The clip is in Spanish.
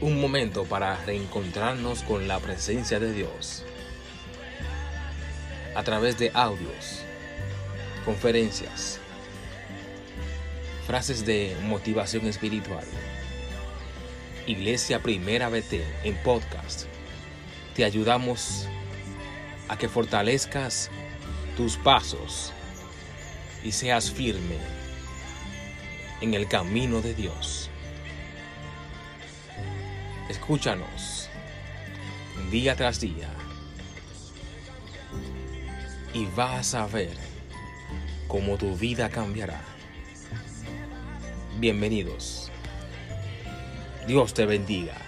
un momento para reencontrarnos con la presencia de Dios a través de audios, conferencias, frases de motivación espiritual. Iglesia Primera BT en podcast. Te ayudamos a que fortalezcas tus pasos y seas firme en el camino de Dios. Escúchanos día tras día y vas a ver cómo tu vida cambiará. Bienvenidos. Dios te bendiga.